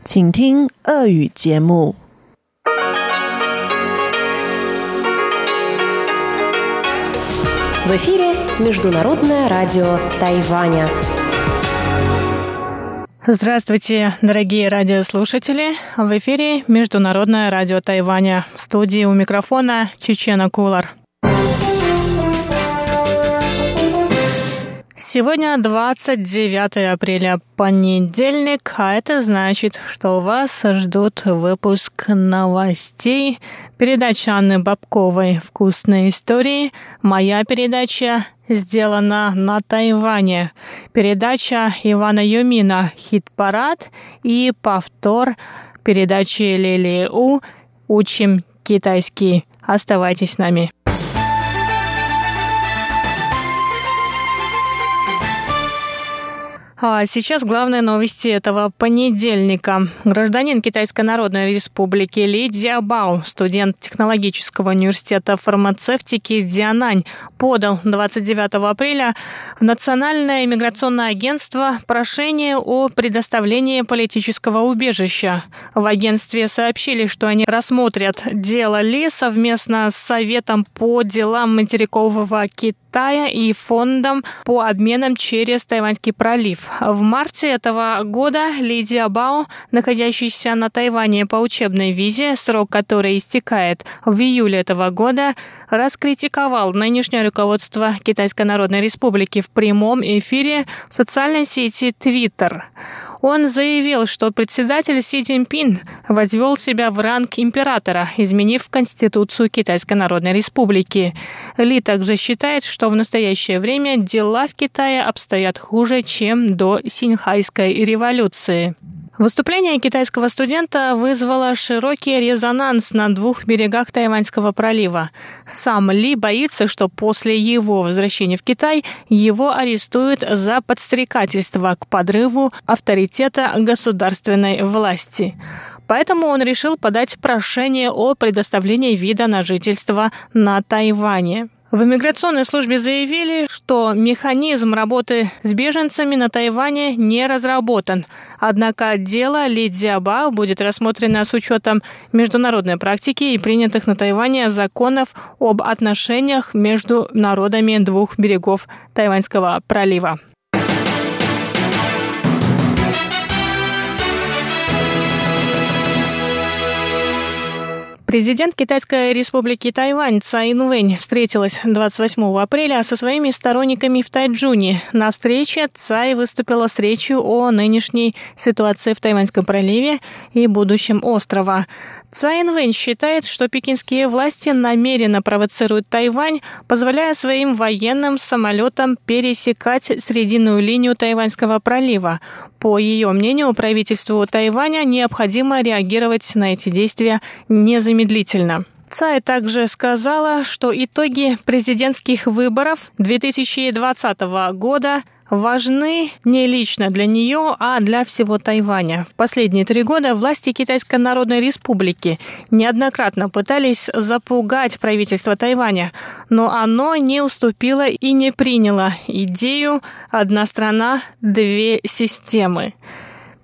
请听俄语节目。В эфире Международное радио Тайваня. Здравствуйте, дорогие радиослушатели! В эфире Международное радио Тайваня. В студии у микрофона Чечена Кулар. Сегодня 29 апреля, понедельник, а это значит, что вас ждут выпуск новостей, передача Анны Бабковой «Вкусные истории», моя передача сделана на Тайване, передача Ивана Юмина «Хит-парад» и повтор передачи Лили У «Учим китайский». Оставайтесь с нами. А сейчас главные новости этого понедельника. Гражданин Китайской Народной Республики Ли Дзябао, студент технологического университета фармацевтики Дианань, подал 29 апреля в Национальное иммиграционное агентство прошение о предоставлении политического убежища. В агентстве сообщили, что они рассмотрят дело Ли совместно с Советом по делам материкового Китая и Фондом по обменам через Тайваньский пролив. В марте этого года Лидия Бао, находящаяся на Тайване по учебной визе, срок которой истекает в июле этого года, раскритиковал нынешнее руководство Китайской Народной Республики в прямом эфире в социальной сети Twitter. Он заявил, что председатель Си Цзиньпин возвел себя в ранг императора, изменив Конституцию Китайской Народной Республики. Ли также считает, что в настоящее время дела в Китае обстоят хуже, чем до Синьхайской революции. Выступление китайского студента вызвало широкий резонанс на двух берегах Тайваньского пролива. Сам Ли боится, что после его возвращения в Китай его арестуют за подстрекательство к подрыву авторитета государственной власти. Поэтому он решил подать прошение о предоставлении вида на жительство на Тайване. В иммиграционной службе заявили, что механизм работы с беженцами на Тайване не разработан. Однако дело Ли Дзяба будет рассмотрено с учетом международной практики и принятых на Тайване законов об отношениях между народами двух берегов Тайваньского пролива. Президент Китайской республики Тайвань Цай Инвэнь встретилась 28 апреля со своими сторонниками в Тайджуне. На встрече Цай выступила с речью о нынешней ситуации в Тайваньском проливе и будущем острова. Цай Инвэнь считает, что пекинские власти намеренно провоцируют Тайвань, позволяя своим военным самолетам пересекать срединную линию Тайваньского пролива. По ее мнению, правительству Тайваня необходимо реагировать на эти действия незамедлительно. Цай также сказала, что итоги президентских выборов 2020 года важны не лично для нее, а для всего Тайваня. В последние три года власти Китайской Народной Республики неоднократно пытались запугать правительство Тайваня, но оно не уступило и не приняло идею «одна страна, две системы».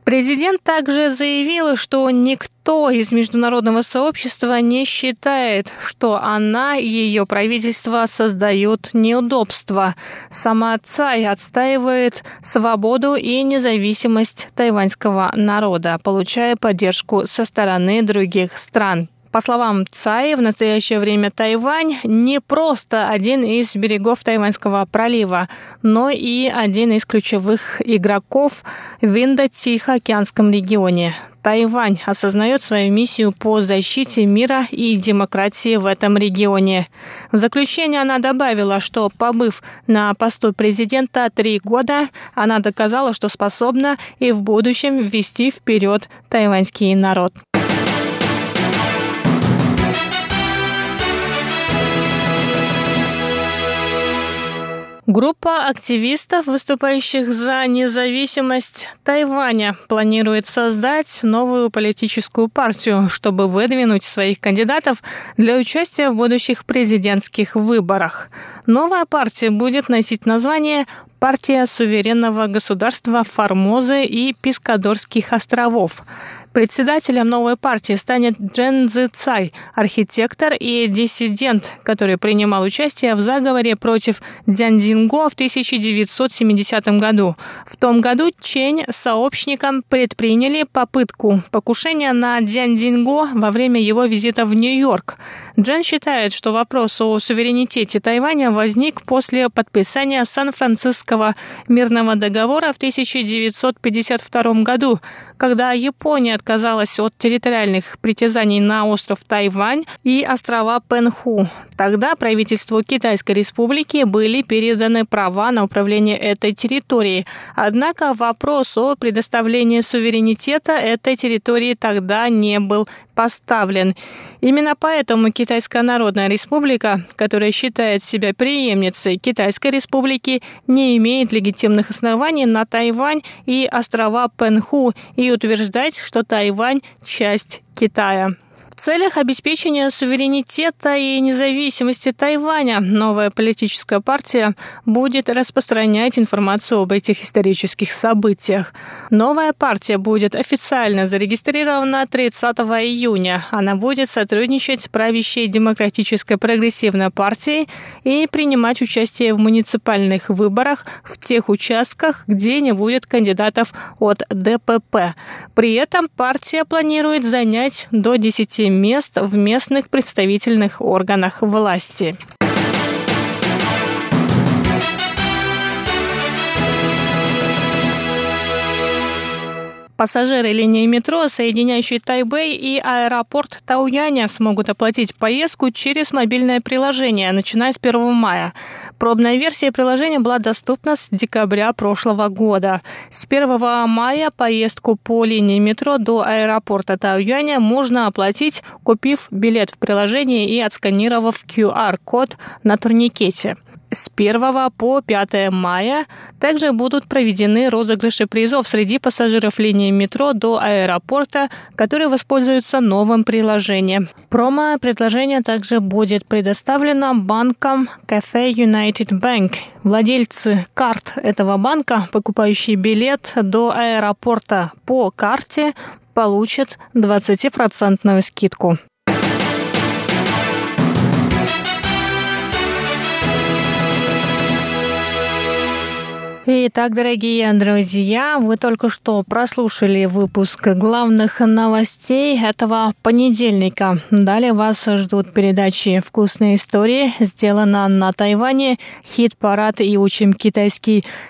Президент также заявил, что никто из международного сообщества не считает, что она и ее правительство создают неудобства. Сама Цай отстаивает свободу и независимость тайваньского народа, получая поддержку со стороны других стран. По словам Цай, в настоящее время Тайвань не просто один из берегов Тайваньского пролива, но и один из ключевых игроков в Индо-Тихоокеанском регионе. Тайвань осознает свою миссию по защите мира и демократии в этом регионе. В заключение она добавила, что побыв на посту президента три года, она доказала, что способна и в будущем вести вперед тайваньский народ. Группа активистов, выступающих за независимость Тайваня, планирует создать новую политическую партию, чтобы выдвинуть своих кандидатов для участия в будущих президентских выборах. Новая партия будет носить название партия суверенного государства Формозы и Пискадорских островов. Председателем новой партии станет Джен Цзи Цай, архитектор и диссидент, который принимал участие в заговоре против Дзянзинго в 1970 году. В том году Чень с сообщником предприняли попытку покушения на Дзянзинго во время его визита в Нью-Йорк. Джен считает, что вопрос о суверенитете Тайваня возник после подписания Сан-Франциского мирного договора в 1952 году, когда Япония отказалась от территориальных притязаний на остров Тайвань и острова Пенху. Тогда правительству Китайской республики были переданы права на управление этой территорией. Однако вопрос о предоставлении суверенитета этой территории тогда не был поставлен. Именно поэтому Китайская Народная Республика, которая считает себя преемницей Китайской Республики, не имеет легитимных оснований на Тайвань и острова Пенху и утверждать, что Тайвань – часть Китая. Целях обеспечения суверенитета и независимости Тайваня новая политическая партия будет распространять информацию об этих исторических событиях. Новая партия будет официально зарегистрирована 30 июня. Она будет сотрудничать с правящей демократической прогрессивной партией и принимать участие в муниципальных выборах в тех участках, где не будет кандидатов от ДПП. При этом партия планирует занять до 10 мест в местных представительных органах власти. Пассажиры линии метро, соединяющей Тайбэй и аэропорт Тауяня, смогут оплатить поездку через мобильное приложение, начиная с 1 мая. Пробная версия приложения была доступна с декабря прошлого года. С 1 мая поездку по линии метро до аэропорта Тауяня можно оплатить, купив билет в приложении и отсканировав QR-код на турникете. С 1 по 5 мая также будут проведены розыгрыши призов среди пассажиров линии метро до аэропорта, которые воспользуются новым приложением. Промо-предложение также будет предоставлено банком Cathay United Bank. Владельцы карт этого банка, покупающие билет до аэропорта по карте, получат 20% скидку. Итак, дорогие друзья, вы только что прослушали выпуск главных новостей этого понедельника. Далее вас ждут передачи «Вкусные истории», «Сделано на Тайване», «Хит-парад» и «Учим китайский».